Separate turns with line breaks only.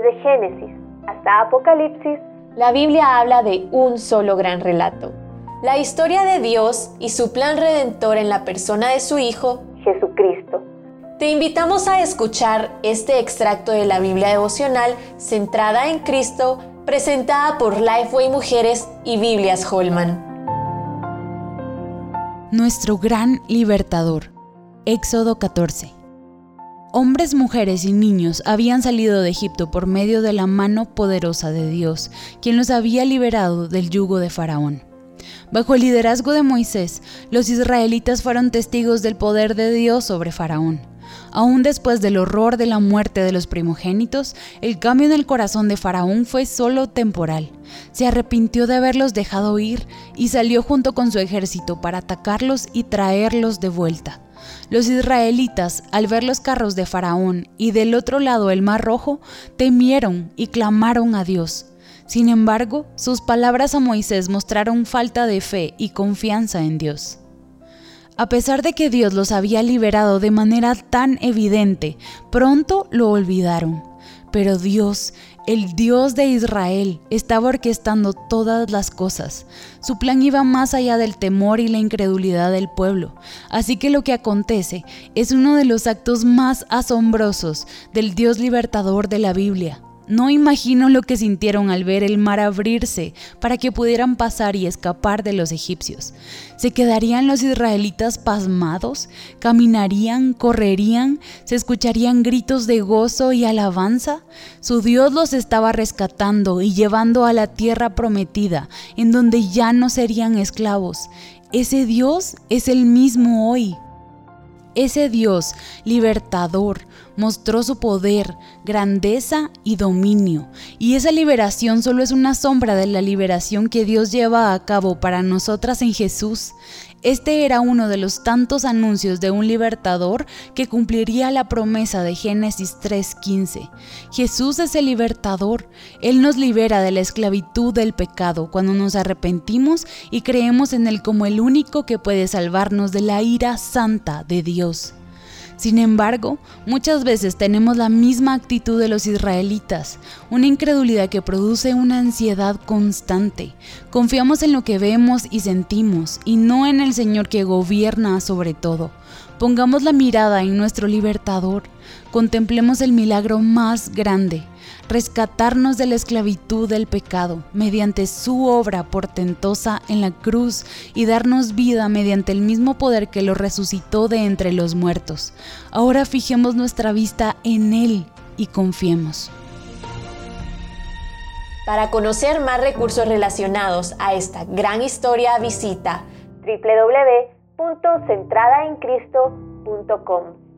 Desde Génesis hasta Apocalipsis,
la Biblia habla de un solo gran relato. La historia de Dios y su plan redentor en la persona de su Hijo,
Jesucristo.
Te invitamos a escuchar este extracto de la Biblia devocional centrada en Cristo, presentada por Lifeway Mujeres y Biblias Holman.
Nuestro gran libertador. Éxodo 14. Hombres, mujeres y niños habían salido de Egipto por medio de la mano poderosa de Dios, quien los había liberado del yugo de Faraón. Bajo el liderazgo de Moisés, los israelitas fueron testigos del poder de Dios sobre Faraón. Aún después del horror de la muerte de los primogénitos, el cambio en el corazón de Faraón fue solo temporal. Se arrepintió de haberlos dejado ir y salió junto con su ejército para atacarlos y traerlos de vuelta. Los israelitas, al ver los carros de Faraón y del otro lado el mar rojo, temieron y clamaron a Dios. Sin embargo, sus palabras a Moisés mostraron falta de fe y confianza en Dios. A pesar de que Dios los había liberado de manera tan evidente, pronto lo olvidaron. Pero Dios, el Dios de Israel, estaba orquestando todas las cosas. Su plan iba más allá del temor y la incredulidad del pueblo. Así que lo que acontece es uno de los actos más asombrosos del Dios libertador de la Biblia. No imagino lo que sintieron al ver el mar abrirse para que pudieran pasar y escapar de los egipcios. ¿Se quedarían los israelitas pasmados? ¿Caminarían? ¿Correrían? ¿Se escucharían gritos de gozo y alabanza? Su Dios los estaba rescatando y llevando a la tierra prometida, en donde ya no serían esclavos. Ese Dios es el mismo hoy. Ese Dios libertador mostró su poder, grandeza y dominio, y esa liberación solo es una sombra de la liberación que Dios lleva a cabo para nosotras en Jesús. Este era uno de los tantos anuncios de un libertador que cumpliría la promesa de Génesis 3:15. Jesús es el libertador. Él nos libera de la esclavitud del pecado cuando nos arrepentimos y creemos en Él como el único que puede salvarnos de la ira santa de Dios. Sin embargo, muchas veces tenemos la misma actitud de los israelitas, una incredulidad que produce una ansiedad constante. Confiamos en lo que vemos y sentimos y no en el Señor que gobierna sobre todo. Pongamos la mirada en nuestro libertador, contemplemos el milagro más grande, rescatarnos de la esclavitud del pecado mediante su obra portentosa en la cruz y darnos vida mediante el mismo poder que lo resucitó de entre los muertos. Ahora fijemos nuestra vista en Él y confiemos.
Para conocer más recursos relacionados a esta gran historia, visita
www.centradaencristo.com.